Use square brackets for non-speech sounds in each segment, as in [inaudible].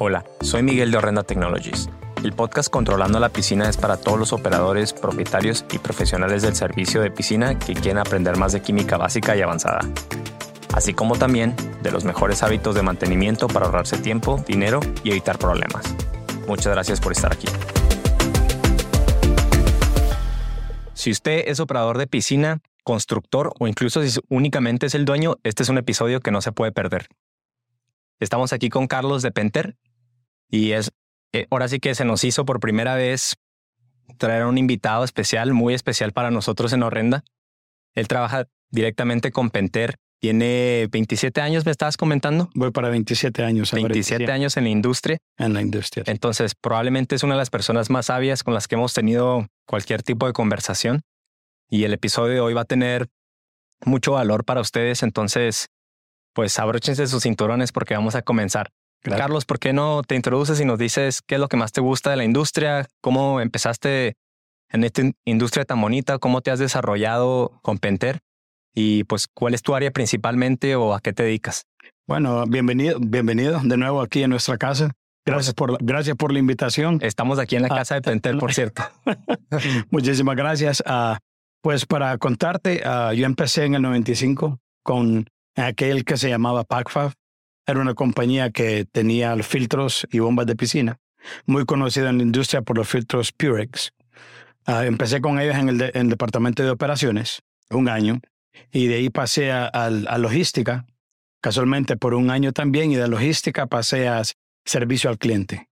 Hola, soy Miguel de Horrenda Technologies. El podcast Controlando la Piscina es para todos los operadores, propietarios y profesionales del servicio de piscina que quieren aprender más de química básica y avanzada. Así como también de los mejores hábitos de mantenimiento para ahorrarse tiempo, dinero y evitar problemas. Muchas gracias por estar aquí. Si usted es operador de piscina, constructor o incluso si únicamente es el dueño, este es un episodio que no se puede perder. Estamos aquí con Carlos de Penter y es eh, ahora sí que se nos hizo por primera vez traer a un invitado especial, muy especial para nosotros en Horrenda. Él trabaja directamente con Penter. Tiene 27 años, me estabas comentando. Voy para 27 años. 27 años en la industria. En la industria. Entonces, probablemente es una de las personas más sabias con las que hemos tenido cualquier tipo de conversación. Y el episodio de hoy va a tener mucho valor para ustedes. Entonces, pues abróchense sus cinturones porque vamos a comenzar. Carlos, ¿por qué no te introduces y nos dices qué es lo que más te gusta de la industria? ¿Cómo empezaste en esta industria tan bonita? ¿Cómo te has desarrollado con Penter? Y pues, ¿cuál es tu área principalmente o a qué te dedicas? Bueno, bienvenido, bienvenido de nuevo aquí en nuestra casa. Gracias por, gracias por la invitación. Estamos aquí en la ah, casa de Penter, por cierto. [laughs] Muchísimas gracias. Uh, pues para contarte, uh, yo empecé en el 95 con aquel que se llamaba PACFAB. Era una compañía que tenía filtros y bombas de piscina, muy conocida en la industria por los filtros Purex. Uh, empecé con ellos en el, en el, departamento de operaciones, un año, y de ahí pasé a, a, logística, casualmente por un año también, y de logística pasé a servicio al cliente.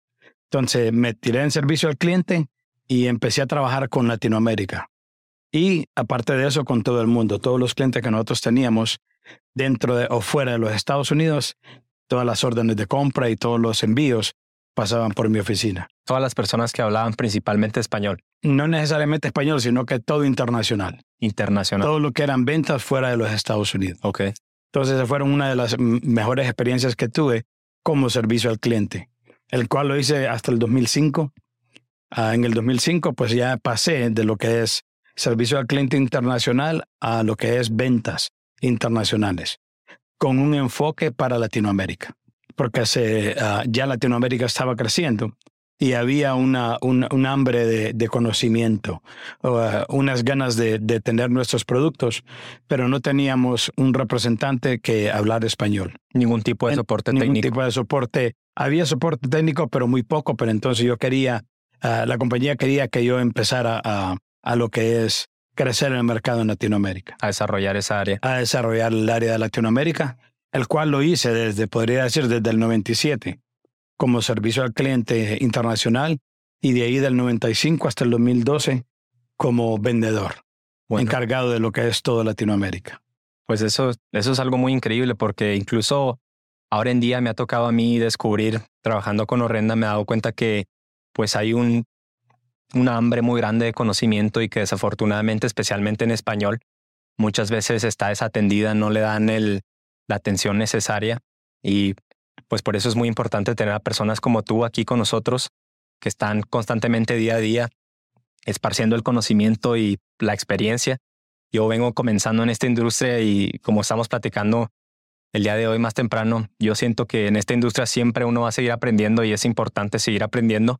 Entonces me tiré en servicio al cliente y empecé a trabajar con Latinoamérica. Y aparte de eso, con todo el mundo, todos los clientes que nosotros teníamos dentro de, o fuera de los Estados Unidos, todas las órdenes de compra y todos los envíos pasaban por mi oficina. Todas las personas que hablaban principalmente español. No necesariamente español, sino que todo internacional. Internacional. Todo lo que eran ventas fuera de los Estados Unidos. Ok. Entonces, esa fueron una de las mejores experiencias que tuve como servicio al cliente, el cual lo hice hasta el 2005. Ah, en el 2005, pues ya pasé de lo que es servicio al cliente internacional a lo que es ventas internacionales con un enfoque para Latinoamérica, porque se, uh, ya Latinoamérica estaba creciendo y había una, un, un hambre de, de conocimiento, uh, unas ganas de, de, tener nuestros productos, pero no teníamos un representante que hablara español. Ningún tipo de soporte en, técnico. Ningún tipo de soporte. Había soporte técnico, pero muy poco, pero entonces yo quería, uh, la compañía quería que yo empezara a, a lo que es crecer en el mercado en Latinoamérica. A desarrollar esa área. A desarrollar el área de Latinoamérica, el cual lo hice desde, podría decir, desde el 97 como servicio al cliente internacional y de ahí del 95 hasta el 2012 como vendedor, encargado de lo que es todo Latinoamérica. Pues eso, eso es algo muy increíble porque incluso ahora en día me ha tocado a mí descubrir, trabajando con Horrenda, me he dado cuenta que pues hay un una hambre muy grande de conocimiento y que desafortunadamente, especialmente en español, muchas veces está desatendida, no le dan el, la atención necesaria y pues por eso es muy importante tener a personas como tú aquí con nosotros que están constantemente día a día esparciendo el conocimiento y la experiencia. Yo vengo comenzando en esta industria y como estamos platicando el día de hoy más temprano. Yo siento que en esta industria siempre uno va a seguir aprendiendo y es importante seguir aprendiendo.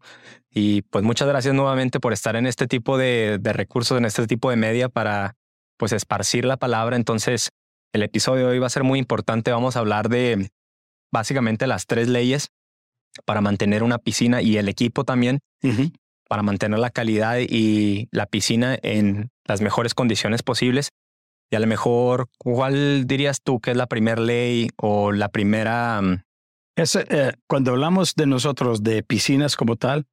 Y pues muchas gracias nuevamente por estar en este tipo de, recursos, en este tipo de media para pues esparcir la palabra. Entonces, el episodio de hoy va a ser muy importante. Vamos a hablar de básicamente las tres leyes para mantener una piscina y el equipo también, para mantener la calidad y la piscina en las mejores condiciones posibles. Y a lo mejor, ¿cuál dirías tú que es la primera ley o la primera... Mm? Es, eh, cuando hablamos de nosotros de piscinas como tal,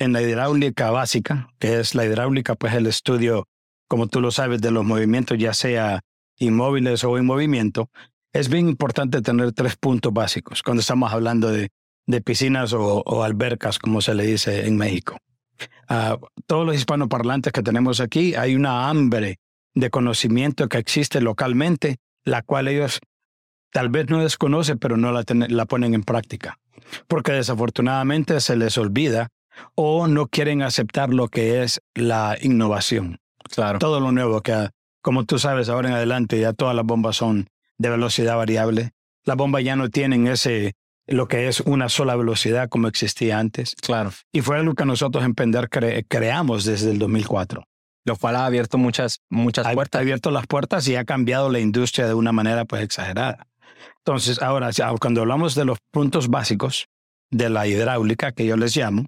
en la hidráulica básica, que es la hidráulica, pues el estudio, como tú lo sabes, de los movimientos, ya sea inmóviles o en movimiento, es bien importante tener tres puntos básicos cuando estamos hablando de, de piscinas o, albercas, como se le dice en México. Uh, todos los hispanoparlantes que tenemos aquí, hay una hambre de conocimiento que existe localmente, la cual ellos tal vez no desconocen, pero no la, la ponen en práctica, porque desafortunadamente se les olvida o no quieren aceptar lo que es la innovación. Claro. Todo lo nuevo que, como tú sabes, ahora en adelante ya todas las bombas son de velocidad variable. Las bombas ya no tienen ese, lo que es una sola velocidad como existía antes. Claro. Y fue algo que nosotros en Pender cre- creamos desde el 2004. Lo cual ha abierto muchas, muchas Ha puertas. abierto las puertas y ha cambiado la industria de una manera pues exagerada. Entonces, ahora, ya cuando hablamos de los puntos básicos de la hidráulica, que yo les llamo,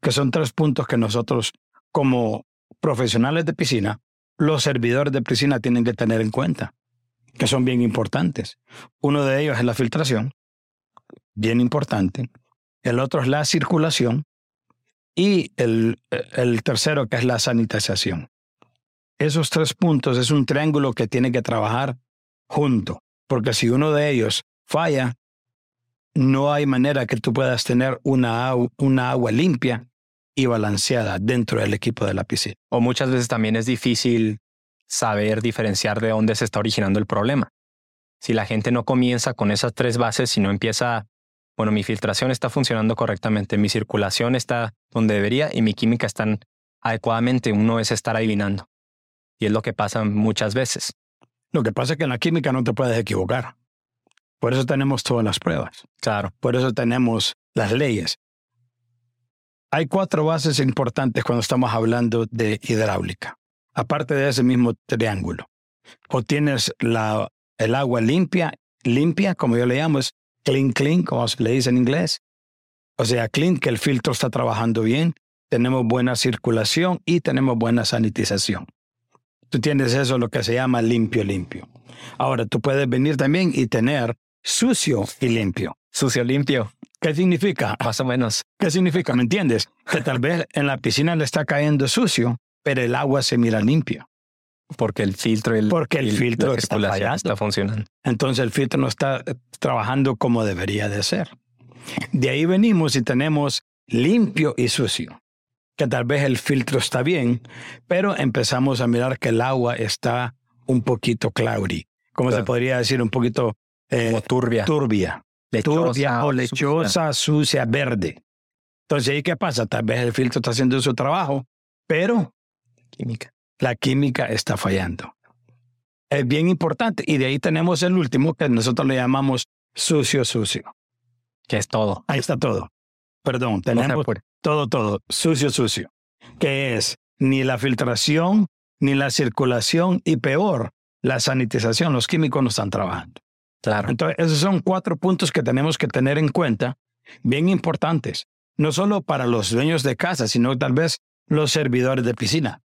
que son tres puntos que nosotros como profesionales de piscina, los servidores de piscina tienen que tener en cuenta, que son bien importantes. Uno de ellos es la filtración, bien importante. El otro es la circulación y el, el tercero que es la sanitización. Esos tres puntos es un triángulo que tiene que trabajar junto, porque si uno de ellos falla, no hay manera que tú puedas tener una, una agua limpia y balanceada dentro del equipo de la piscina. O muchas veces también es difícil saber diferenciar de dónde se está originando el problema. Si la gente no comienza con esas tres bases, si no empieza, bueno, mi filtración está funcionando correctamente, mi circulación está donde debería y mi química están adecuadamente, uno es estar adivinando. Y es lo que pasa muchas veces. Lo que pasa es que en la química no te puedes equivocar. Por eso tenemos todas las pruebas. Claro, Por eso tenemos las leyes. Hay cuatro bases importantes cuando estamos hablando de hidráulica, aparte de ese mismo triángulo. O tienes la, el agua limpia, limpia, como yo le llamo, es clean, clean, como se le dice en inglés. O sea, clean, que el filtro está trabajando bien, tenemos buena circulación y tenemos buena sanitización. Tú tienes eso, lo que se llama limpio, limpio. Ahora, tú puedes venir también y tener sucio y limpio. sucio, limpio, ¿Qué significa? más o menos. ¿Qué significa? ¿Me entiendes? Que tal vez en la piscina le está cayendo sucio, pero el agua se mira limpio. Porque el filtro el, Porque el la filtro está fallando. está funcionando. Entonces el filtro no está eh, trabajando como debería de ser. De ahí venimos y tenemos limpio y sucio. Que tal vez el filtro está bien, pero empezamos a mirar que el agua está un poquito cloudy. Como se podría decir, un poquito eh, Como turbia, turbia. lechosa, turbia o lechosa, sucia, verde. Entonces, ¿ahí qué pasa? Tal vez el filtro está haciendo su trabajo, pero Química. la química está fallando. Es bien importante. Y de ahí tenemos el último que nosotros le llamamos sucio, sucio. Que es todo. Ahí está todo. Perdón, No tenemos apure. Todo, todo, sucio, sucio. Que es ni la filtración, ni la circulación y peor, la sanitización. Los químicos no están trabajando. Claro. Entonces, esos son cuatro puntos que tenemos que tener en cuenta, bien importantes, no solo para los dueños de casa, sino tal vez los servidores de piscina.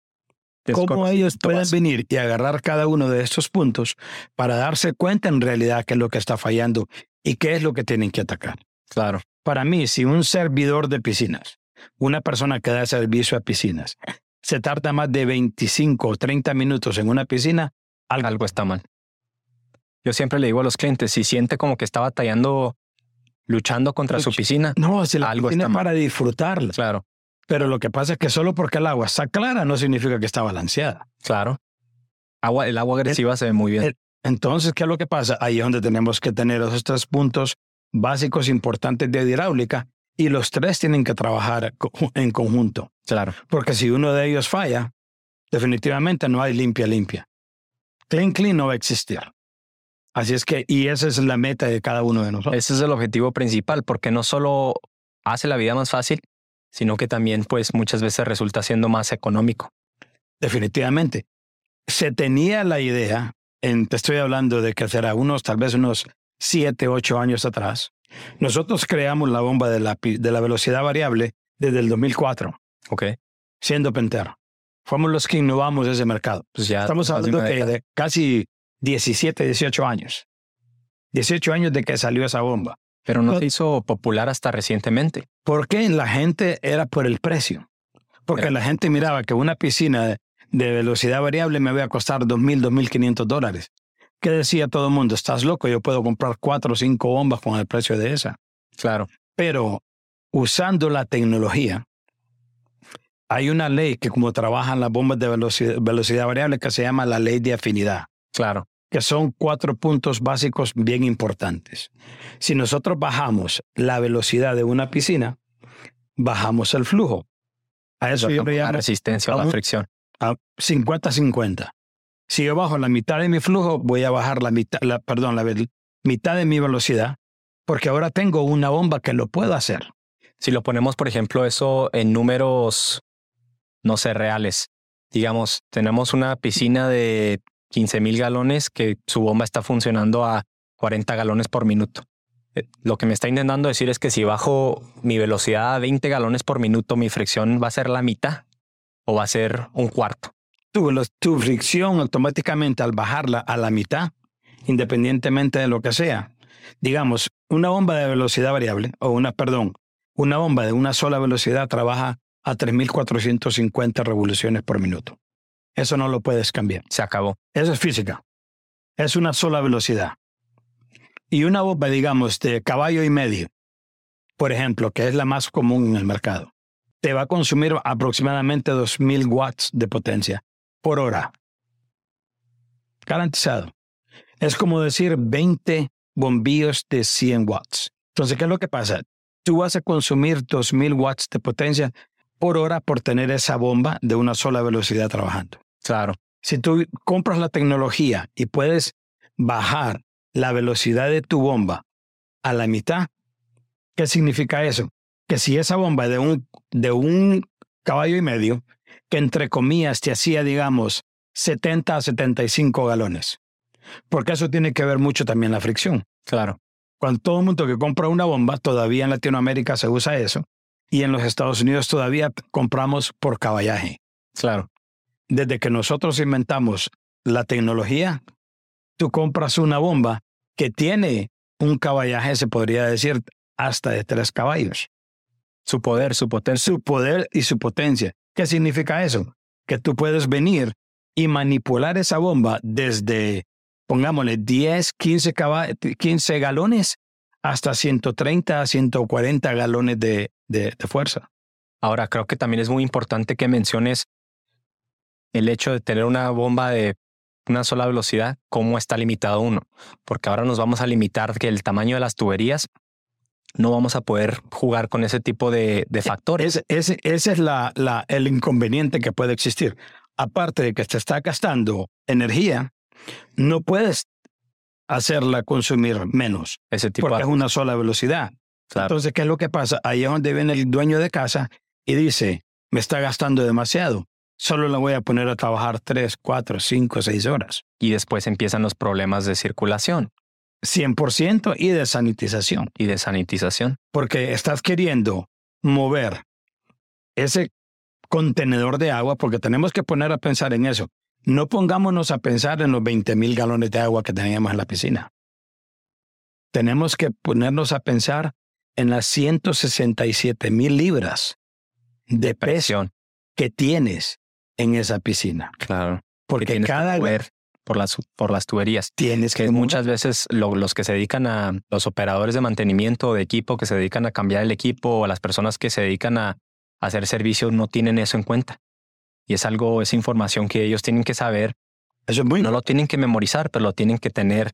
Cómo ellos pueden venir y agarrar cada uno de estos puntos para darse cuenta en realidad qué es lo que está fallando y qué es lo que tienen que atacar. Claro. Para mí, si un servidor de piscinas, una persona que da servicio a piscinas, se tarda más de 25 o 30 minutos en una piscina, algo, algo está mal. Yo siempre le digo a los clientes, si siente como que está batallando, luchando contra su piscina, no, si la algo piscina está mal. para disfrutarla. claro, Pero lo que pasa es que solo porque el agua está clara no significa que está balanceada. claro. Agua, el agua agresiva se ve muy bien. el- Entonces, ¿qué es lo que pasa? Ahí es donde tenemos que tener esos tres puntos básicos importantes de hidráulica y los tres tienen que trabajar en conjunto. claro. Porque si uno de ellos falla, definitivamente no hay limpia limpia. Clean clean no va a existir. Así es que, y esa es la meta de cada uno de nosotros. Ese es el objetivo principal, porque no solo hace la vida más fácil, sino que también, pues, muchas veces resulta siendo más económico. Definitivamente. Se tenía la idea, en, te estoy hablando de que será unos, tal vez unos siete, ocho años atrás. Nosotros creamos la bomba de la, de la velocidad variable desde el 2004, Ok. siendo Pentera. Fuimos los que innovamos ese mercado. Pues ya. Estamos de hablando década. de casi 17, 18 años. 18 años de que salió esa bomba. Pero no se hizo popular hasta recientemente. ¿Por qué? La gente era por el precio. Porque la gente miraba que una piscina de, de velocidad variable me iba a costar 2.000, 2.500 dólares. ¿Qué decía todo el mundo? Estás loco, yo puedo comprar cuatro o cinco bombas con el precio de esa. Claro. Pero usando la tecnología, hay una ley que como trabajan las bombas de velocidad, velocidad variable que se llama la ley de afinidad Claro. que son cuatro puntos básicos bien importantes. Si nosotros bajamos la velocidad de una piscina, bajamos el flujo. A eso yo le la llamo resistencia a la fricción. a 50-50. Si yo bajo la mitad de mi flujo, voy a bajar la mitad, la, perdón, la mitad de mi velocidad, porque ahora tengo una bomba que lo puedo hacer. Si lo ponemos, por ejemplo, eso en números, no sé, reales. Digamos, tenemos una piscina de 15 mil galones que su bomba está funcionando a 40 galones por minuto. Eh, Lo que me está intentando decir es que si bajo mi velocidad a 20 galones por minuto, mi fricción va a ser la mitad o va a ser un cuarto. Tu, los- tu fricción automáticamente al bajarla a la mitad, independientemente de lo que sea. Digamos, una bomba de velocidad variable, o una, perdón, una bomba de una sola velocidad trabaja a 3.450 revoluciones por minuto. Eso no lo puedes cambiar. Se acabó. Eso es física. Es una sola velocidad. Y una bomba, digamos, de caballo y medio, por ejemplo, que es la más común en el mercado, te va a consumir aproximadamente 2.000 watts de potencia por hora. Garantizado. Es como decir 20 bombillos de 100 watts. Entonces, ¿qué es lo que pasa? Tú vas a consumir 2.000 watts de potencia por hora por tener esa bomba de una sola velocidad trabajando. Claro. Si tú compras la tecnología y puedes bajar la velocidad de tu bomba a la mitad, ¿qué significa eso? Que si esa bomba de un, de un caballo y medio, que entre comillas te hacía, digamos, 70 a 75 galones, porque eso tiene que ver mucho también la fricción. Claro. Cuando todo el mundo que compra una bomba, todavía en Latinoamérica se usa eso, y en los Estados Unidos todavía compramos por caballaje Claro. desde que nosotros inventamos la tecnología, tú compras una bomba que tiene un caballaje, se podría decir, hasta de tres caballos. Su poder, su potencia. Su poder y su potencia. ¿Qué significa eso? Que tú puedes venir y manipular esa bomba desde, pongámosle, 10, 15, caba- 15 galones hasta 130 a 140 galones de, de- de fuerza. Ahora, creo que también es muy importante que menciones el hecho de tener una bomba de una sola velocidad, cómo está limitado uno. Porque ahora nos vamos a limitar que el tamaño de las tuberías no vamos a poder jugar con ese tipo de, de factores. Ese, ese, ese es la, la, el inconveniente que puede existir. Aparte de que te está gastando energía, no puedes hacerla consumir menos, ese tipo porque de es una sola velocidad. Claro. Entonces, ¿qué es lo que pasa? Ahí es donde viene el dueño de casa y dice, me está gastando demasiado. Solo la voy a poner a trabajar 3, 4, 5, 6 horas. Y después empiezan los problemas de circulación 100% y de sanitización. y de sanitización. porque estás queriendo mover ese contenedor de agua, porque tenemos que poner a pensar en eso. No pongámonos a pensar en los 20 mil galones de agua que teníamos en la piscina. Tenemos que ponernos a pensar en las 167 mil libras de Presión. que tienes en esa piscina. Claro. que Porque cada por las, por las tuberías. tienes que muchas veces lo- los que se dedican a los operadores de mantenimiento de equipo, que se dedican a cambiar el equipo o a las personas que se dedican a, a hacer servicios no tienen eso en cuenta. Y es algo, es información que ellos tienen que saber. Eso es muy No lo tienen que memorizar, pero lo tienen que tener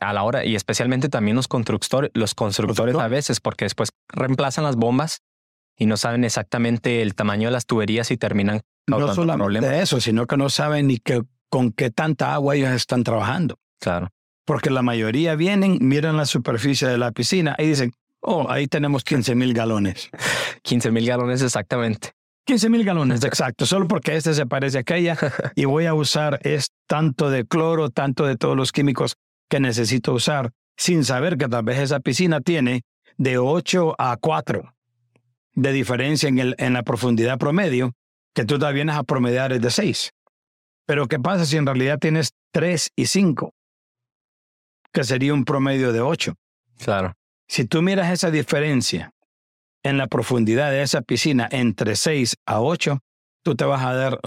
a la hora y especialmente también los constructores, los constructores a veces, porque después reemplazan las bombas y no saben exactamente el tamaño de las tuberías y terminan no causando solamente problemas. eso, sino que no saben ni que, con qué tanta agua ellos están trabajando. Claro, Porque la mayoría vienen, miran la superficie de la piscina y dicen, oh, ahí tenemos 15 mil galones. [laughs] 15 mil galones exactamente. 15 mil galones, exacto, solo porque este se parece a aquella [laughs] y voy a usar es tanto de cloro, tanto de todos los químicos que necesito usar, sin saber que tal vez esa piscina tiene de 8 a 4 de diferencia en, el, en la profundidad promedio, que tú te vienes a promediar es de 6. Pero ¿qué pasa si en realidad tienes 3 y 5? Que sería un promedio de 8. Claro, Si tú miras esa diferencia en la profundidad de esa piscina entre 6 a 8, tú te vas a dar,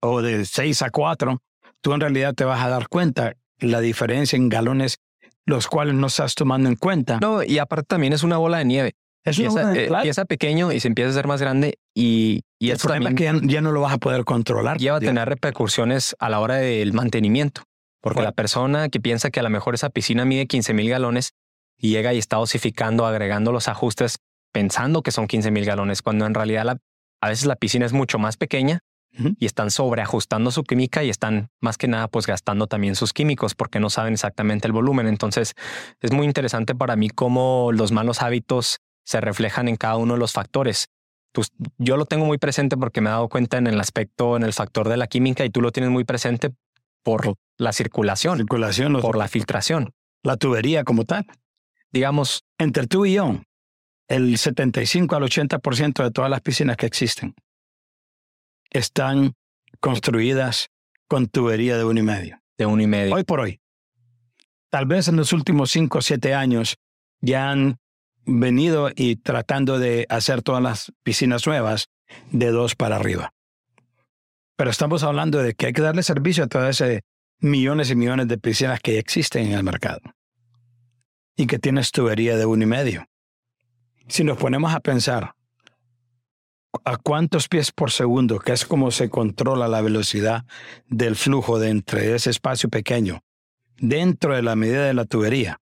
o de 6 a 4, tú en realidad te vas a dar cuenta la diferencia en galones, los cuales no estás tomando en cuenta. No, y aparte también es una bola de nieve. Es Empieza, buena- eh, claro, empieza pequeño y se empieza a hacer más grande y, y el problema también es que ya, ya no lo vas a poder controlar. lleva a tener repercusiones a la hora del mantenimiento. Porque Bueno. la persona que piensa que a lo mejor esa piscina mide 15 mil galones y llega y está dosificando, agregando los ajustes pensando que son 15 mil galones, cuando en realidad la- a veces la piscina es mucho más pequeña y están sobreajustando su química y están más que nada pues gastando también sus químicos porque no saben exactamente el volumen. Entonces es muy interesante para mí cómo los malos hábitos se reflejan en cada uno de los factores. Tú- yo lo tengo muy presente porque me he dado cuenta en el aspecto, en el factor de la química y tú lo tienes muy presente por la circulación, Circulación, por la filtración. la tubería como tal. Digamos, Entre tú y yo, el 75 al 80% de todas las piscinas que existen están construidas con tubería de uno y medio. de uno y medio. Hoy por hoy. Tal vez en los últimos 5 o 7 años ya han venido y tratando de hacer todas las piscinas nuevas de dos para arriba. Pero estamos hablando de que hay que darle servicio a todas esas millones y millones de piscinas que existen en el mercado y que tienes tubería de uno y medio. Si nos ponemos a pensar a cuántos pies por segundo, que es como se controla la velocidad del flujo de entre ese espacio pequeño, dentro de la medida de la tubería.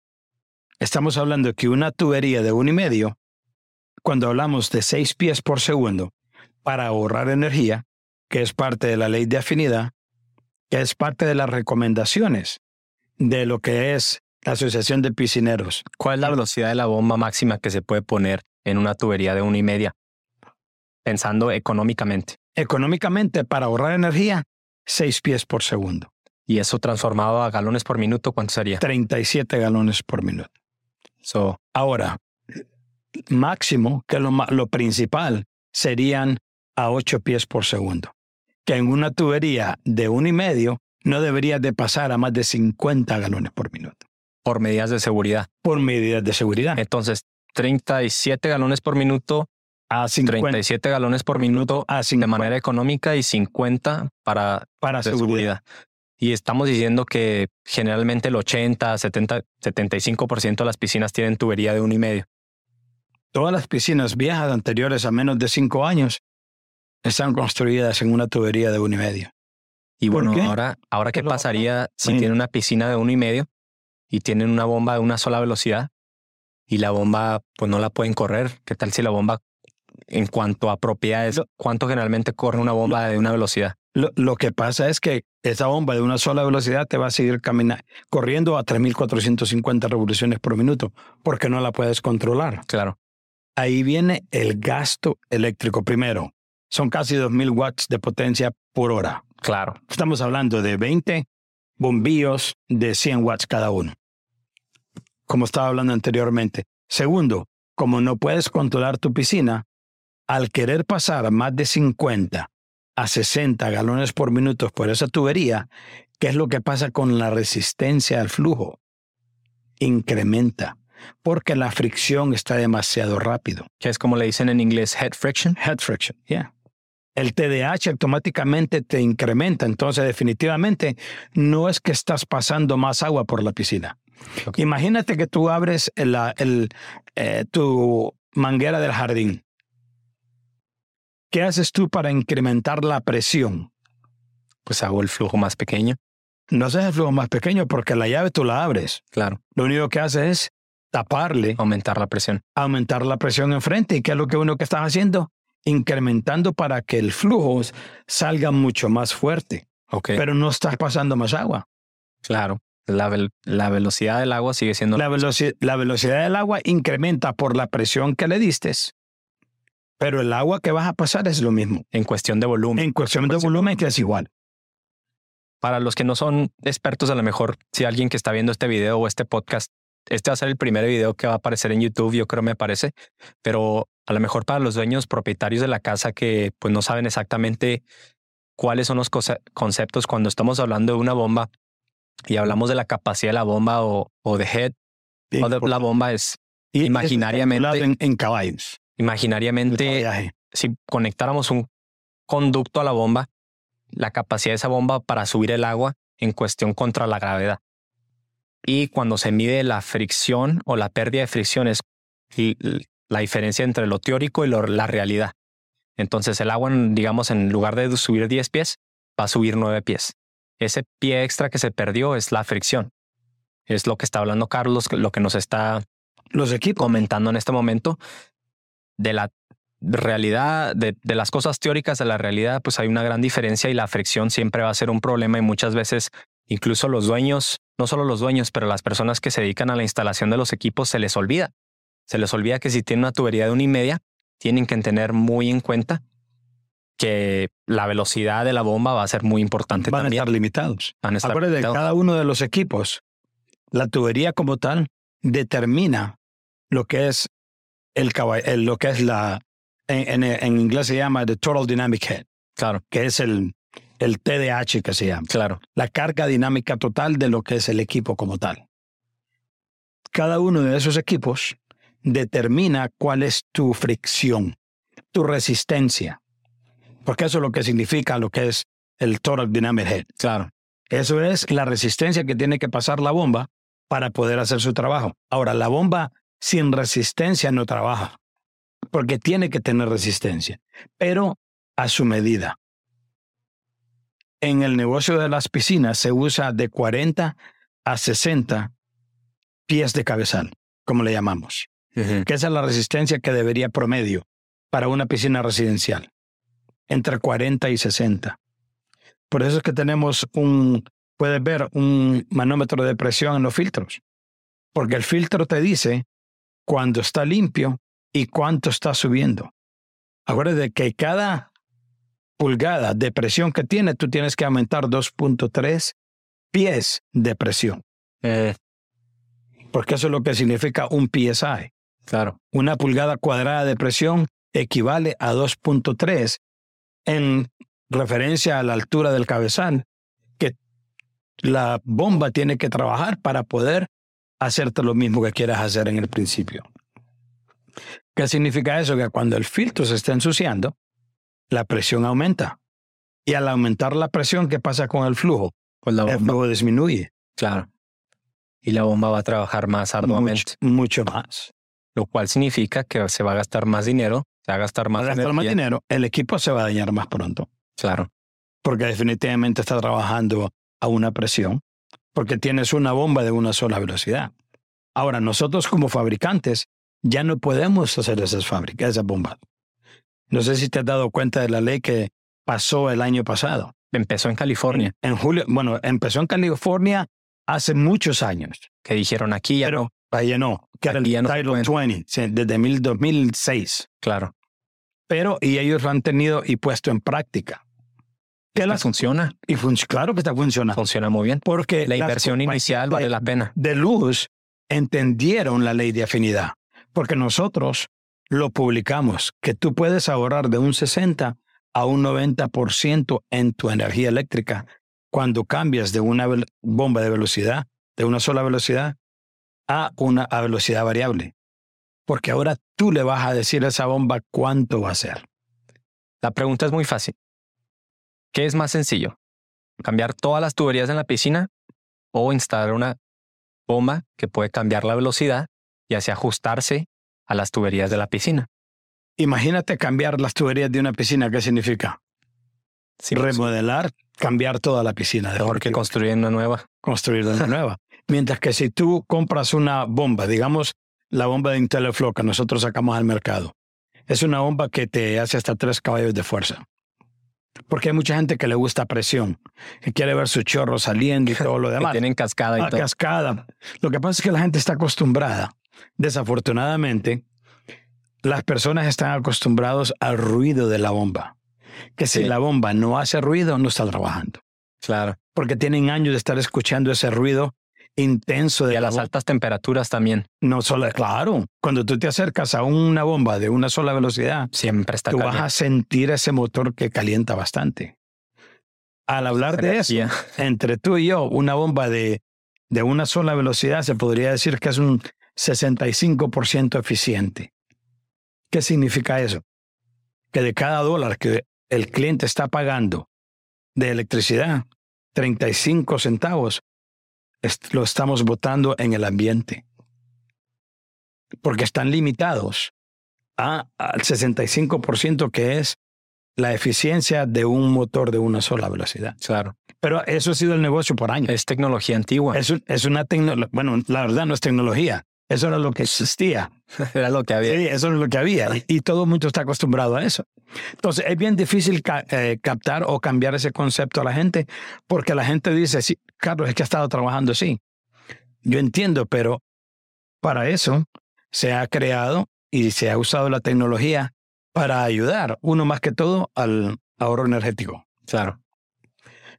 Estamos hablando que una tubería de uno y medio, cuando hablamos de seis pies por segundo, para ahorrar energía, que es parte de la ley de afinidad, que es parte de las recomendaciones de lo que es la Asociación de Piscineros. ¿Cuál es la velocidad de la bomba máxima que se puede poner en una tubería de una y media? Pensando económicamente. Económicamente, para ahorrar energía, seis pies por segundo, Y eso transformado a galones por minuto, ¿cuánto sería? 37 galones por minuto. So, Ahora, máximo, que lo, lo principal, serían a 8 pies por segundo. Que en una tubería de uno y medio no debería de pasar a más de 50 galones por minuto, por medidas de seguridad. por medidas de seguridad. Entonces, 37 galones por minuto, A 50 37 galones por minuto a de 50 manera económica y 50 para para de seguridad. seguridad. Y estamos diciendo que generalmente el 80, 70, 75% de las piscinas tienen tubería de uno y medio. Todas las piscinas viejas anteriores a menos de 5 años están construidas en una tubería de uno y medio. Y ¿Por bueno, qué? ahora, ahora qué Pero- pasaría si Sí. tienen una piscina de uno y medio y tienen una bomba de una sola velocidad y la bomba pues no la pueden correr? ¿Qué tal si la bomba en cuanto a propiedades, cuánto generalmente corre una bomba de una velocidad? Lo, lo que pasa es que esa bomba de una sola velocidad te va a seguir caminando, corriendo a 3.450 revoluciones por minuto, porque no la puedes controlar. Claro, Ahí viene el gasto eléctrico. Primero, son casi 2.000 watts de potencia por hora. claro. Estamos hablando de 20 bombillos de 100 watts cada uno, como estaba hablando anteriormente. Segundo, como no puedes controlar tu piscina, al querer pasar a más de 50 a 60 galones por minuto por esa tubería, ¿qué es lo que pasa con la resistencia al flujo? Incrementa, porque la fricción está demasiado rápido. Que es como le dicen en inglés head friction. Head friction, yeah. El TDAH automáticamente te incrementa, entonces definitivamente no es que estás pasando más agua por la piscina. Imagínate que tú abres el, eh, tu manguera del jardín. ¿Qué haces tú para incrementar la presión? Pues hago el flujo más pequeño. No haces el flujo más pequeño porque la llave tú la abres. Claro, Lo único que haces es taparle, aumentar la presión. aumentar la presión enfrente. ¿Y qué es lo que uno que estás haciendo? Incrementando para que el flujo salga mucho más fuerte. Ok, pero no estás pasando más agua. claro. La, la velocidad del agua sigue siendo La, veloci- la velocidad del agua incrementa por la presión que le diste, pero el agua que vas a pasar es lo mismo. en cuestión de volumen. En cuestión de volumen que es igual. Para los que no son expertos, a lo mejor si alguien que está viendo este video o este podcast, este va a ser el primer video que va a aparecer en YouTube, yo creo me parece, pero a lo mejor para los dueños propietarios de la casa que pues no saben exactamente cuáles son los conce- conceptos cuando estamos hablando de una bomba y hablamos de la capacidad de la bomba o, o de head o de la bomba es imaginariamente- en caballos. Imaginariamente si conectáramos un conducto a la bomba, la capacidad de esa bomba para subir el agua en cuestión contra la gravedad. Y cuando se mide la fricción o la pérdida de fricción es la diferencia entre lo teórico y lo- la realidad. Entonces el agua, digamos, en lugar de subir 10 pies, va a subir 9 pies. Ese pie extra que se perdió es la fricción. Es lo que está hablando Carlos, lo que nos está Los equipos. comentando en este momento de la realidad, de, de, las cosas teóricas a la realidad, pues hay una gran diferencia y la fricción siempre va a ser un problema y muchas veces incluso los dueños, no solo los dueños, pero las personas que se dedican a la instalación de los equipos se les olvida. Se les olvida que si tienen una tubería de una y media, tienen que tener muy en cuenta que la velocidad de la bomba va a ser muy importante. Van también. a estar limitados. Van a estar Acuérdate, limitados. cada uno de los equipos, la tubería como tal, determina lo que es el, lo que es la, en, en- en inglés se llama the total dynamic head, Claro, que es el, el TDH que se llama, claro. la carga dinámica total de lo que es el equipo como tal. Cada uno de esos equipos determina cuál es tu fricción, tu resistencia, porque eso es lo que significa lo que es el total dynamic head. Claro. Eso es la resistencia que tiene que pasar la bomba para poder hacer su trabajo. Ahora, la bomba sin resistencia no trabaja, porque tiene que tener resistencia, pero a su medida. En el negocio de las piscinas se usa de 40 a 60 pies de cabezal, como le llamamos, que esa es la resistencia que debería promedio para una piscina residencial, entre 40 y 60. Por eso es que tenemos un, puedes ver un manómetro de presión en los filtros, porque el filtro te dice cuándo está limpio y cuánto está subiendo. Acuérdate que cada pulgada de presión que tiene, tú tienes que aumentar 2.3 pies de presión, Eh, porque eso es lo que significa un PSI. claro. Una pulgada cuadrada de presión equivale a 2.3 en referencia a la altura del cabezal que la bomba tiene que trabajar para poder hacerte lo mismo que quieras hacer en el principio. ¿Qué significa eso? Que cuando el filtro se está ensuciando, la presión aumenta. Y al aumentar la presión, ¿qué pasa con el flujo? Pues la El flujo disminuye claro. Y la bomba va a trabajar más arduamente, mucho, mucho más. lo cual significa que se va a gastar más dinero, se va a gastar más gastar más dinero, el equipo se va a dañar más pronto. Claro, porque definitivamente está trabajando a una presión, porque tienes una bomba de una sola velocidad. Ahora, nosotros como fabricantes ya no podemos hacer esas fábricas, esas bombas. No sé si te has dado cuenta de la ley que pasó el año pasado. empezó en California, En julio, bueno, empezó en California hace muchos años, que dijeron aquí ya no. pero allá no, que era el no Title pueden. 20, sí, desde mil- 2006. Claro. Pero, y ellos lo han tenido y puesto en práctica. Que Que las- funciona, y fun- claro que está funcionando. funciona muy bien. Porque La inversión inicial vale la pena. de luz entendieron la ley de afinidad, porque nosotros lo publicamos, que tú puedes ahorrar de un 60 a un 90% en tu energía eléctrica cuando cambias de una bomba de velocidad, de una sola velocidad, a una a velocidad variable. Porque ahora tú le vas a decir a esa bomba cuánto va a ser. La pregunta es muy fácil. ¿Qué es más sencillo? ¿Cambiar todas las tuberías en la piscina o instalar una bomba que puede cambiar la velocidad y así ajustarse a las tuberías de la piscina? Imagínate cambiar las tuberías de una piscina, ¿qué significa? Sí, pues, Remodelar, cambiar toda la piscina. mejor que definitivamente. construir una nueva. construir una [laughs] nueva. Mientras que si tú compras una bomba, digamos la bomba de Inteliflow que nosotros sacamos al mercado, es una bomba que te hace hasta tres caballos de fuerza. Porque hay mucha gente que le gusta presión, que quiere ver su chorro saliendo y [laughs] todo lo Que demás. tienen cascada y A todo. cascada. Lo que pasa es que la gente está acostumbrada. Desafortunadamente, las personas están acostumbrados al ruido de la bomba. Que si la bomba no hace ruido, no está trabajando Claro. porque tienen años de estar escuchando ese ruido intenso de Y a la las altas temperaturas también. No solo, claro, cuando tú te acercas a una bomba de una sola velocidad, Siempre está tú vas a sentir ese motor que calienta bastante. Al hablar de eso, entre tú y yo, una bomba de, de una sola velocidad se podría decir que es un 65% eficiente. ¿Qué significa eso? Que de cada dólar que el cliente está pagando de electricidad, 35 centavos est- lo estamos botando en el ambiente. Porque están limitados a, al 65% que es la eficiencia de un motor de una sola velocidad. Claro. Pero eso ha sido el negocio por años. Es tecnología antigua. Es, un- es una tecnología, bueno, la verdad no es tecnología, Eso era lo que existía. [laughs] Era lo que había. Sí, eso es lo que había. Y, y todo el mundo está acostumbrado a eso. Entonces, es bien difícil ca- eh, captar o cambiar ese concepto a la gente porque la gente dice, sí, Carlos, es que ha estado trabajando así. Yo entiendo, pero para eso se ha creado y se ha usado la tecnología para ayudar, uno más que todo, al ahorro energético. Claro.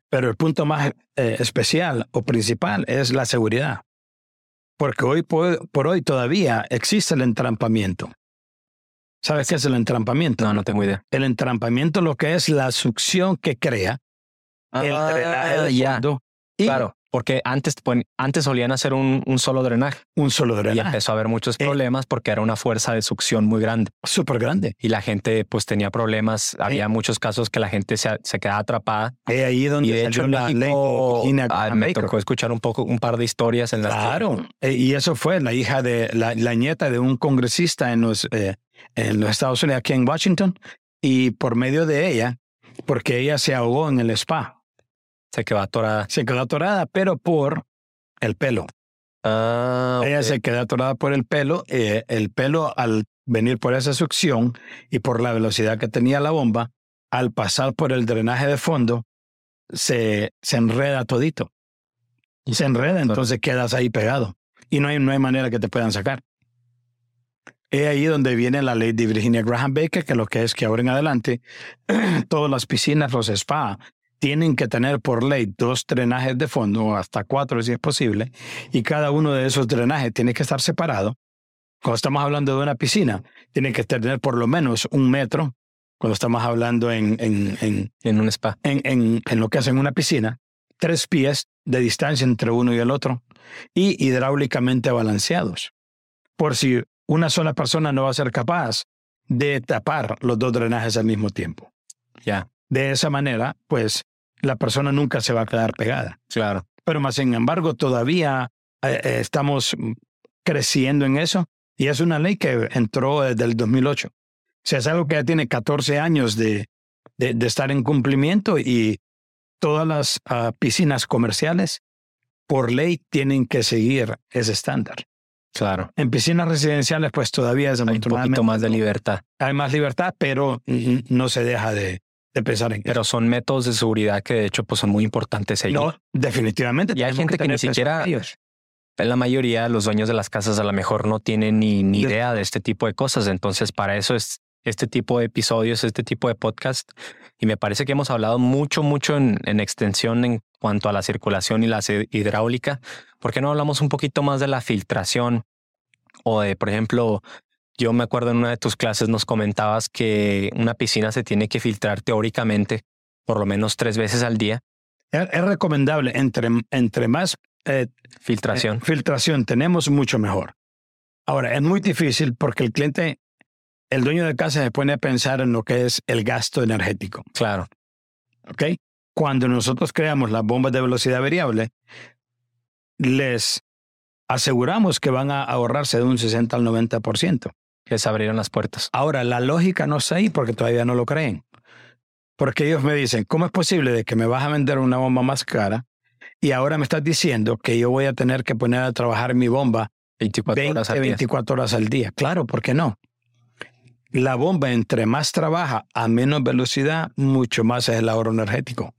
Pero el punto más eh, especial o principal es la seguridad. Porque hoy por, por hoy todavía existe el entrampamiento. ¿Sabes qué es el entrampamiento? No, no tengo idea. El entrampamiento lo que es la succión que crea el drenaje de ya. y Claro. Porque antes, antes solían hacer un, un solo drenaje un solo y drenaje. empezó a haber muchos Eh. problemas porque era una fuerza de succión muy grande Súper grande. y la gente pues tenía problemas. Había muchos casos que la gente se, se quedaba atrapada Es ahí donde y de hecho en la ley México Gina ah, me tocó escuchar un poco un par de historias en las que- Claro. Eh, Y eso fue la hija de la, la nieta de un congresista en los, eh, en los Estados Unidos, aquí en Washington, y por medio de ella, porque ella se ahogó en el spa. Se quedó atorada. Se quedó atorada, pero por el pelo. Ah, Ella se quedó atorada por el pelo. eh, el pelo, al venir por esa succión y por la velocidad que tenía la bomba, al pasar por el drenaje de fondo, se, se enreda todito. Y se enreda, entonces quedas ahí pegado. Y no hay, no hay manera que te puedan sacar. Es ahí donde viene la ley de Virginia Graham Baker, que lo que es que ahora en adelante [clears throat] todas las piscinas, los spa, tienen que tener por ley dos drenajes de fondo, hasta cuatro si es posible, y cada uno de esos drenajes tiene que estar separado. Cuando estamos hablando de una piscina, tiene que tener por lo menos un metro. Cuando estamos hablando en, en, en, en un spa. en, en, en lo que hacen una piscina, tres pies de distancia entre uno y el otro y hidráulicamente balanceados. Por si una sola persona no va a ser capaz de tapar los dos drenajes al mismo tiempo. Ya, De esa manera, pues la persona nunca se va a quedar pegada. claro. Pero más sin embargo, todavía eh, eh, estamos creciendo en eso y es una ley que entró desde el 2008. O sea, es algo que ya tiene 14 años de, de, de estar en cumplimiento y todas las ah, piscinas comerciales por ley tienen que seguir ese estándar. Claro. En piscinas residenciales, pues todavía es un poquito más de libertad. Hay más libertad, pero no se deja de, de pensar en Pero son métodos de seguridad que de hecho pues son muy importantes seguir. No, definitivamente. Y hay gente que ni siquiera- ellos. La mayoría de los dueños de las casas a lo mejor no tienen ni, ni De- idea de este tipo de cosas. Entonces, para eso es este tipo de episodios, este tipo de podcast. Y me parece que hemos hablado mucho, mucho en, en extensión en cuanto a la circulación y la hidráulica. ¿Por qué no hablamos un poquito más de la filtración? O de, por ejemplo, yo me acuerdo en una de tus clases nos comentabas que una piscina se tiene que filtrar teóricamente por lo menos tres veces al día. Es, es recomendable, entre, entre más eh, Filtración. eh, filtración tenemos, mucho mejor. Ahora, es muy difícil porque el cliente, el dueño de casa se pone a pensar en lo que es el gasto energético. claro. ¿ok? Cuando nosotros creamos las bombas de velocidad variable, les aseguramos que van a ahorrarse de un 60 al 90%. Se abrieron las puertas. Ahora, la lógica no está ahí porque todavía no lo creen. Porque ellos me dicen, ¿cómo es posible de que me vas a vender una bomba más cara y ahora me estás diciendo que yo voy a tener que poner a trabajar mi bomba 24 20, horas al día. 24 horas al día? Claro, ¿por qué no? La bomba, entre más trabaja a menos velocidad, mucho más es el ahorro energético.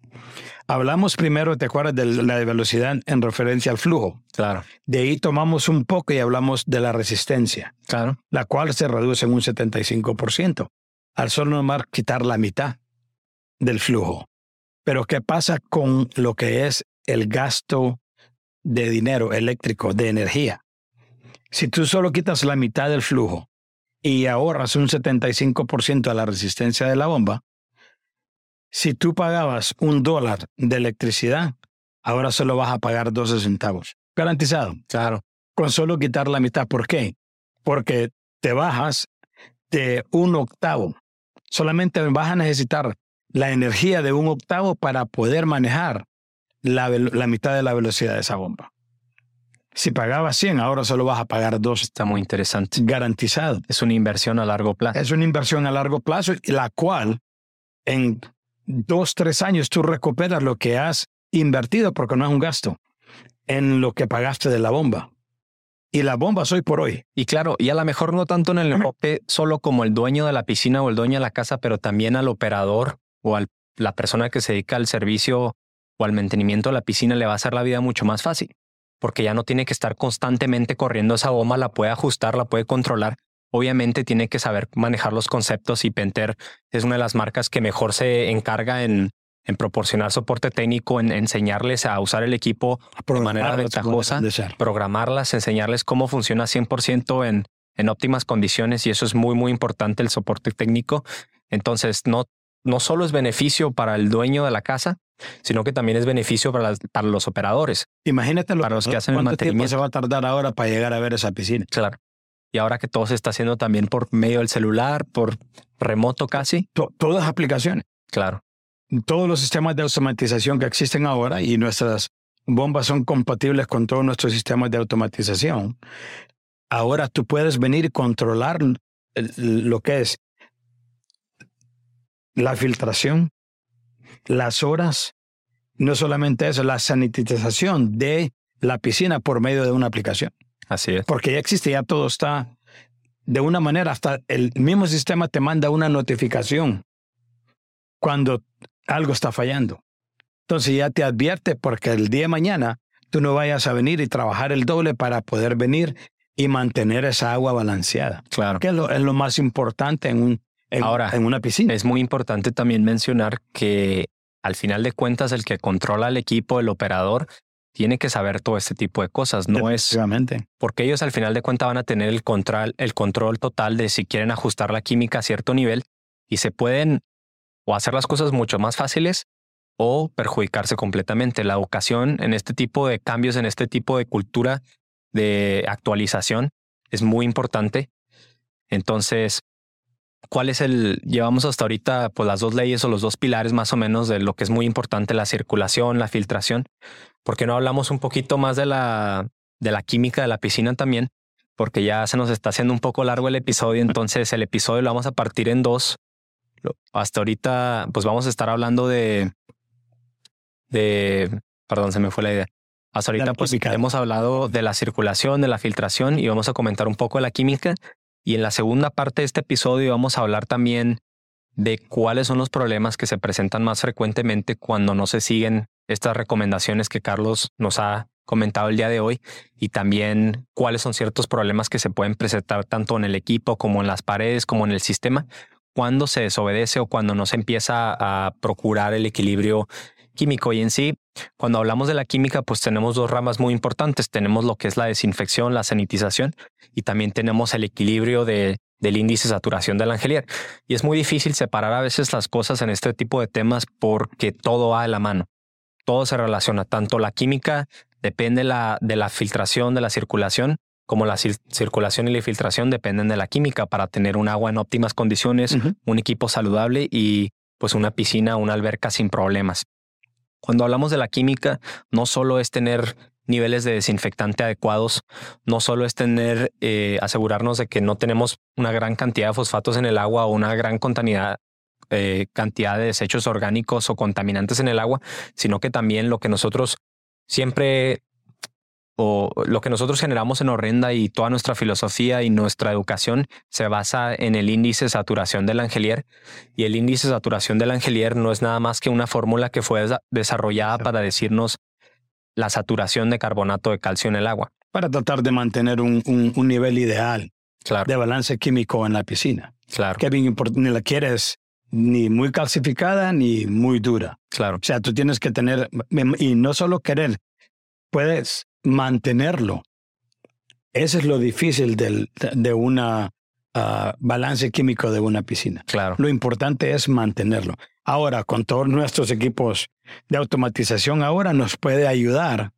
Hablamos primero, ¿te acuerdas de la velocidad en referencia al flujo? Claro. De ahí tomamos un poco y hablamos de la resistencia Claro. la cual se reduce en un 75%, al solo nomás quitar la mitad del flujo. Pero ¿qué pasa con lo que es el gasto de dinero eléctrico, de energía? Si tú solo quitas la mitad del flujo y ahorras un 75% a la resistencia de la bomba, si tú pagabas un dólar de electricidad, ahora solo vas a pagar 12 centavos. Garantizado Claro. con solo quitar la mitad. ¿Por qué? Porque te bajas de un octavo. Solamente vas a necesitar la energía de un octavo para poder manejar la, la mitad de la velocidad de esa bomba. Si pagabas 100, ahora solo vas a pagar 2 Está muy interesante. garantizado. Es una inversión a largo plazo. Es una inversión a largo plazo, la cual en dos, tres años tú recuperas lo que has invertido, porque no es un gasto, en lo que pagaste de la bomba. y las bombas hoy por hoy. Y claro, y a lo mejor no tanto en el enfoque solo como el dueño de la piscina o el dueño de la casa, pero también al operador o a la persona que se dedica al servicio o al mantenimiento de la piscina le va a hacer la vida mucho más fácil, porque ya no tiene que estar constantemente corriendo esa bomba, la puede ajustar, la puede controlar. Obviamente tiene que saber manejar los conceptos y Penter es una de las marcas que mejor se encarga en en proporcionar soporte técnico, en enseñarles a usar el equipo de manera ventajosa, programarlas, enseñarles cómo funciona 100% en, en óptimas condiciones y eso es muy, muy importante el soporte técnico. Entonces, no, no solo es beneficio para el dueño de la casa, sino que también es beneficio para, para los operadores. Imagínate para los que hacen el mantenimiento. se va a tardar ahora para llegar a ver esa piscina? Claro. Y ahora que todo se está haciendo también por medio del celular, por remoto casi. todas aplicaciones. Claro todos los sistemas de automatización que existen ahora y nuestras bombas son compatibles con todos nuestros sistemas de automatización. Ahora tú puedes venir y controlar lo que es la filtración, las horas, no solamente eso, la sanitización de la piscina por medio de una aplicación. Así es. Porque ya existe, ya todo está de una manera, hasta el mismo sistema te manda una notificación cuando algo está fallando. Entonces ya te advierte porque el día de mañana tú no vayas a venir y trabajar el doble para poder venir y mantener esa agua balanceada. Claro. Que es lo, más importante en, un, Ahora, en una piscina. Es muy importante también mencionar que al final de cuentas el que controla el equipo, el operador, tiene que saber todo este tipo de cosas. No es porque ellos al final de cuentas van a tener el control, el control total de si quieren ajustar la química a cierto nivel y se pueden o hacer las cosas mucho más fáciles o perjudicarse completamente. La educación en este tipo de cambios, en este tipo de cultura de actualización es muy importante. Entonces, ¿cuál es el, llevamos hasta ahorita pues las dos leyes o los dos pilares más o menos de lo que es muy importante, la circulación, la filtración? ¿Por qué no hablamos un poquito más de la, de la química de la piscina también? Porque ya se nos está haciendo un poco largo el episodio, entonces el episodio lo vamos a partir en dos hasta ahorita, pues vamos a estar hablando de, de, perdón, se me fue la idea. Hasta ahorita, pues hemos hablado de la circulación, de la filtración y vamos a comentar un poco de la química. Y en la segunda parte de este episodio vamos a hablar también de cuáles son los problemas que se presentan más frecuentemente cuando no se siguen estas recomendaciones que Carlos nos ha comentado el día de hoy y también cuáles son ciertos problemas que se pueden presentar tanto en el equipo como en las paredes como en el sistema cuando se desobedece o cuando no se empieza a procurar el equilibrio químico. Y en sí, cuando hablamos de la química, pues tenemos dos ramas muy importantes. Tenemos lo que es la desinfección, la sanitización, y también tenemos el equilibrio de, del índice de saturación del angelier. Y es muy difícil separar a veces las cosas en este tipo de temas porque todo va de la mano. Todo se relaciona, tanto la química depende la, de la filtración, de la circulación, como la circulación y la filtración dependen de la química para tener un agua en óptimas condiciones, un equipo saludable y pues una piscina, una alberca sin problemas. Cuando hablamos de la química, no solo es tener niveles de desinfectante adecuados, no solo es tener, eh, asegurarnos de que no tenemos una gran cantidad de fosfatos en el agua o una gran cantidad, eh, cantidad de desechos orgánicos o contaminantes en el agua, sino que también lo que nosotros siempre o lo que nosotros generamos en Horrenda y toda nuestra filosofía y nuestra educación se basa en el índice de saturación del angelier. Y el índice de saturación del angelier no es nada más que una fórmula que fue desarrollada para decirnos la saturación de carbonato de calcio en el agua. Para tratar de mantener un, nivel ideal de balance químico en la piscina. Claro. Que bien ni la quieres ni muy calcificada ni muy dura. Claro. O sea, tú tienes que tener, y no solo querer, puedes mantenerlo. Eso es lo difícil del, de una ah, balance químico de una piscina. Claro. Lo importante es mantenerlo. Ahora, con todos nuestros equipos de automatización, ahora nos puede ayudar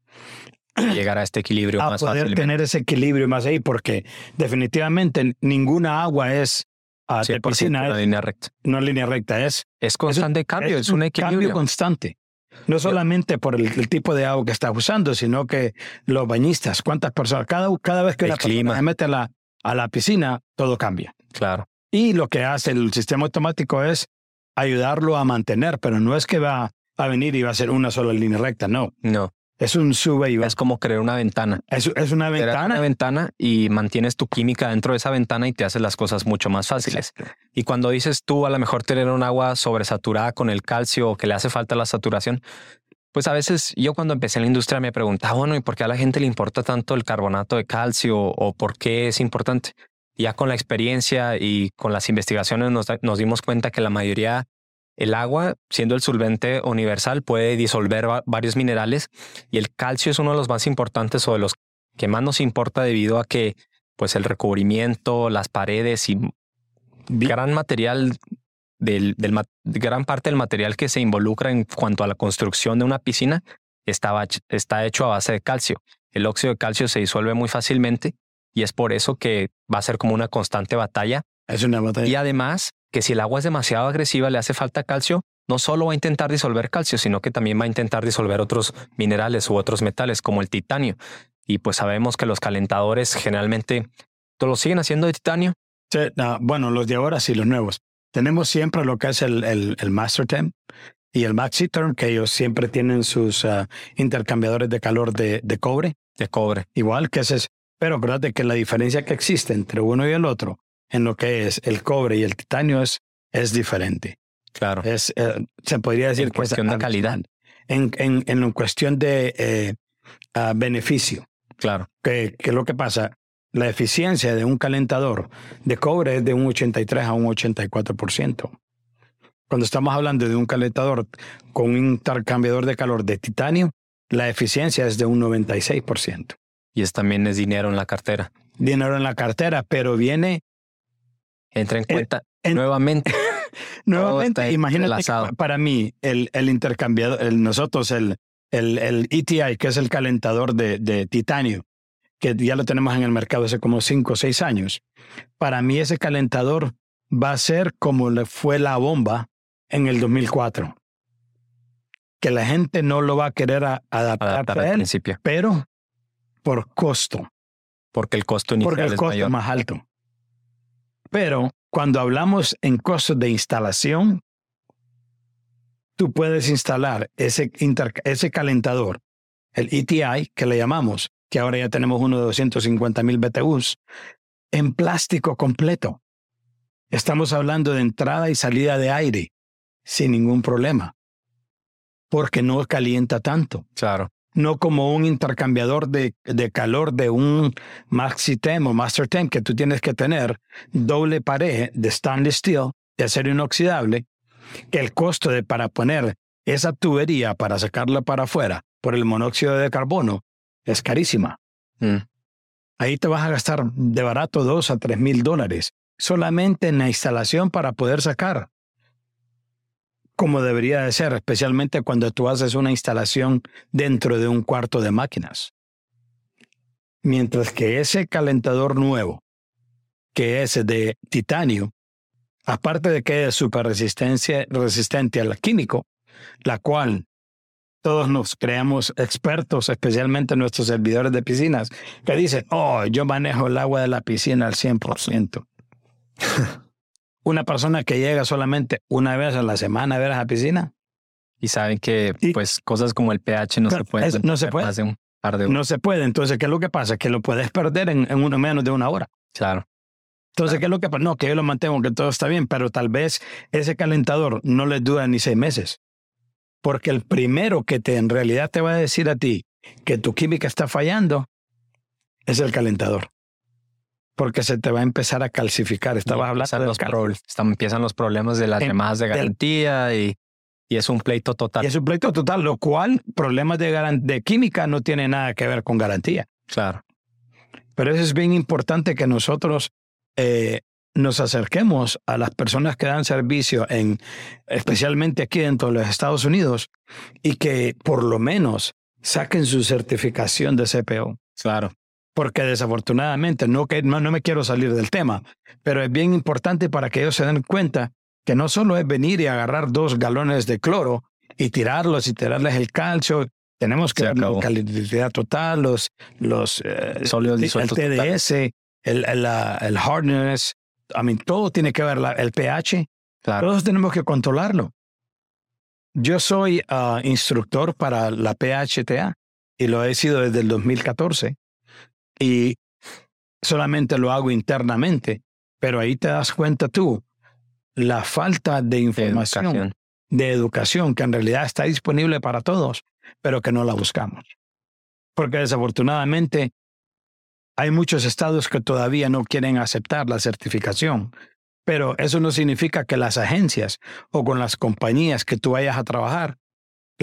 llegar a este equilibrio a más poder tener ese equilibrio más ahí, porque definitivamente ninguna agua es uh, de piscina. Una línea recta. No línea recta, es. Es constante cambio, es, un, equilibrio. Cambio constante. No solamente por el, tipo de agua que está usando, sino que los bañistas, cuántas personas, cada, cada vez que clima. se mete a la, a la piscina, todo cambia. Claro. Y lo que hace el sistema automático es ayudarlo a mantener, pero no es que va a venir y va a ser una sola línea recta, no. No. Es un sube y Es como crear una ventana. Es, es una Creas ventana. una ventana y mantienes tu química dentro de esa ventana y te haces las cosas mucho más fáciles. Y cuando dices tú a lo mejor tener un agua sobresaturada con el calcio o que le hace falta la saturación, pues a veces yo cuando empecé en la industria me preguntaba, bueno, ¿y por qué a la gente le importa tanto el carbonato de calcio o por qué es importante? Ya con la experiencia y con las investigaciones nos dimos cuenta que la mayoría, el agua, siendo el solvente universal, puede disolver va- varios minerales y el calcio es uno de los más importantes o de los que más nos importa debido a que pues el recubrimiento, las paredes y gran material del, gran parte del material que se involucra en cuanto a la construcción de una piscina estaba, está hecho a base de calcio. El óxido de calcio se disuelve muy fácilmente y es por eso que va a ser como una constante batalla. Es una batalla. Y además que si el agua es demasiado agresiva, le hace falta calcio, no solo va a intentar disolver calcio, sino que también va a intentar disolver otros minerales u otros metales como el titanio. Y pues sabemos que los calentadores generalmente ¿to- lo siguen haciendo de titanio. Sí, no, bueno, los de ahora sí, los nuevos. Tenemos siempre lo que es el, el, el Master Temp y el Maxi Term, que ellos siempre tienen sus ah, intercambiadores de calor de, de cobre, de cobre. igual que ese es. Pero verdad de que la diferencia que existe entre uno y el otro en lo que es el cobre y el titanio es, es diferente. Claro. Es, eh, se podría decir En que es cuestión de calidad. En, en, en cuestión de eh, ah, beneficio. Claro. que, que lo que pasa, la eficiencia de un calentador de cobre es de un 83 a un 84%. Cuando estamos hablando de un calentador con un intercambiador de calor de titanio, la eficiencia es de un 96%. Y es también es dinero en la cartera. Dinero en la cartera, pero viene Entra en En- cuenta en- nuevamente. [laughs] nuevamente, imagínate que para mí el, el intercambiador, el, nosotros el, el, el ETI, que es el calentador de, de titanio, que ya lo tenemos en el mercado hace como 5 o 6 años, para mí ese calentador va a ser como le fue la bomba en el 2004. Que la gente no lo va a querer a- adaptar adaptar a al él, principio, pero por costo, porque el costo inicial porque el es costo mayor. es más alto. Pero cuando hablamos en costos de instalación, tú puedes instalar ese, calentador, el ETI, que le llamamos, que ahora ya tenemos uno de 250 mil BTUs, en plástico completo. Estamos hablando de entrada y salida de aire sin ningún problema, porque no calienta tanto Claro, no como un intercambiador de, de calor de un Maxi Tem o Master Tem que tú tienes que tener doble pared de stainless steel, de acero inoxidable, que el costo de para poner esa tubería para sacarla para afuera por el monóxido de carbono es carísima. Mm. Ahí te vas a gastar de barato dos a tres mil dólares solamente en la instalación para poder sacar. Como debería de ser, especialmente cuando tú haces una instalación dentro de un cuarto de máquinas. Mientras que ese calentador nuevo, que es de titanio, aparte de que es resistencia- resistente al químico, la cual todos nos creamos expertos, especialmente nuestros servidores de piscinas, que dicen, oh, yo manejo el agua de la piscina al 100%. [laughs] Una persona que llega solamente una vez a la semana a ver a la piscina, Y saben que Y- pues cosas como el pH no Claro, se pueden no se puede. un par de horas. no se puede. Entonces, ¿qué es lo que pasa? Que lo puedes perder en, en uno menos de una hora. Claro, Entonces, ¿qué es lo que pasa? No, que yo lo mantengo, que todo está bien, pero tal vez ese calentador no le dura ni seis meses. Porque el primero que te en realidad te va a decir a ti que tu química está fallando es el calentador. Porque se te va a empezar a calcificar. Estabas hablando de los, pro- están- empiezan los problemas de las llamadas de del- garantía y, y es un pleito total. Y es un pleito total, lo cual problemas de, de química no tiene nada que ver con garantía. Claro, Pero eso es bien importante que nosotros eh, nos acerquemos a las personas que dan servicio, en, especialmente aquí dentro de los Estados Unidos, y que por lo menos saquen su certificación de CPO. claro. Porque desafortunadamente, no, que, no, no me quiero salir del tema, pero es bien importante para que ellos se den cuenta que no solo es venir y agarrar dos galones de cloro y tirarlos y tirarles el calcio. Tenemos que la calidad total, los, los eh, Sólidos el disueltos. TDS, el, el, la- el hardness, I mean, todo tiene que ver, la- el pH, Claro, todos tenemos que controlarlo. Yo soy ah, instructor para la PHTA, y lo he sido desde el 2014 y solamente lo hago internamente, pero ahí te das cuenta tú la falta de información, de educación, que en realidad está disponible para todos, pero que no la buscamos. Porque desafortunadamente hay muchos estados que todavía no quieren aceptar la certificación, pero eso no significa que las agencias o con las compañías que tú vayas a trabajar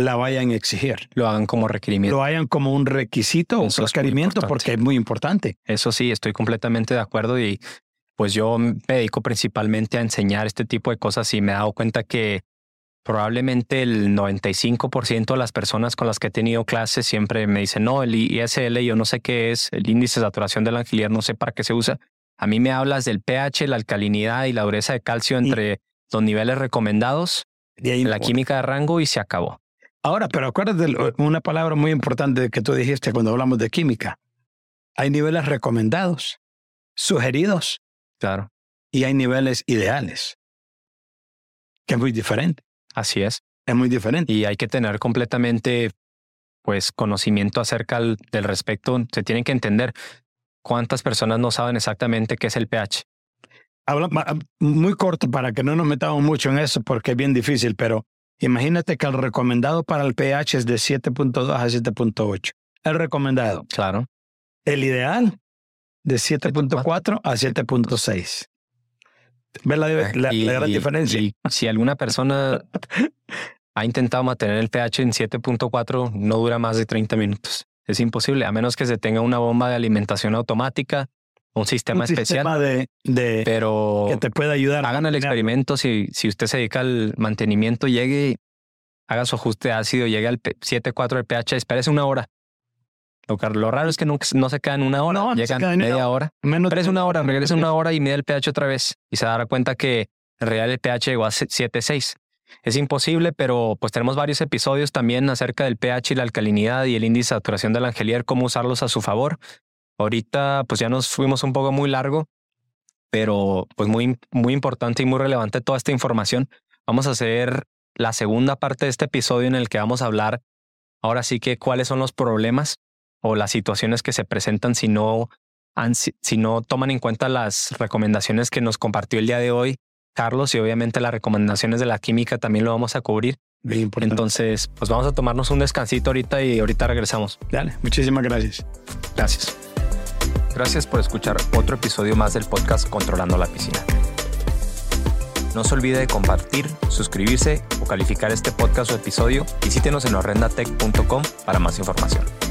la vayan a exigir. Lo hagan como requerimiento. Lo hagan como un requisito o un requerimiento porque es muy importante. Eso sí, estoy completamente de acuerdo y pues yo me dedico principalmente a enseñar este tipo de cosas y me he dado cuenta que probablemente el 95% de las personas con las que he tenido clases siempre me dicen, no, el ISL yo no sé qué es, el índice de saturación del alquiler no sé para qué se usa. A mí me hablas del pH, la alcalinidad y la dureza de calcio entre los niveles recomendados, de la química de rango y se acabó. Ahora, pero acuérdate una palabra muy importante que tú dijiste cuando hablamos de química. Hay niveles recomendados, sugeridos. Claro. Y hay niveles ideales, que es muy diferente. Así es. Es muy diferente. Y hay que tener completamente pues conocimiento acerca del respecto. Se tienen que entender cuántas personas no saben exactamente qué es el pH. Habla, muy corto para que no nos metamos mucho en eso porque es bien difícil, pero imagínate que el recomendado para el pH es de 7.2 a 7.8. El recomendado. Claro. El ideal de 7.4 a 7.6. ¿Ves la, eh, la, gran diferencia? si alguna persona [laughs] ha intentado mantener el pH en 7.4, no dura más de 30 minutos. Es imposible, a menos que se tenga una bomba de alimentación automática, un sistema un especial. Sistema de, de, pero que te pueda ayudar. Hagan el experimento. Si, si usted se dedica al mantenimiento, llegue, haga su ajuste ácido, llegue al 7.4 de pH, espérese una hora. Lo, raro es que no, no se quedan una hora, no, llegan media hora. Menos es una hora, regresa [laughs] una hora y mide el pH otra vez y se dará cuenta que en realidad el pH llegó a 7.6. Es imposible, pero pues tenemos varios episodios también acerca del pH y la alcalinidad y el índice de saturación del angelier, cómo usarlos a su favor. Ahorita pues ya nos fuimos un poco muy largo, pero pues muy, muy importante y muy relevante toda esta información. Vamos a hacer la segunda parte de este episodio en el que vamos a hablar ahora sí que cuáles son los problemas o las situaciones que se presentan si no, si no toman en cuenta las recomendaciones que nos compartió el día de hoy Carlos y obviamente las recomendaciones de la química también lo vamos a cubrir. Entonces, pues vamos a tomarnos un descansito ahorita y ahorita regresamos. Dale, muchísimas gracias. Gracias. Gracias por escuchar otro episodio más del podcast Controlando la Piscina. No se olvide de compartir, suscribirse o calificar este podcast o episodio. Visítenos en horrendatech.com para más información.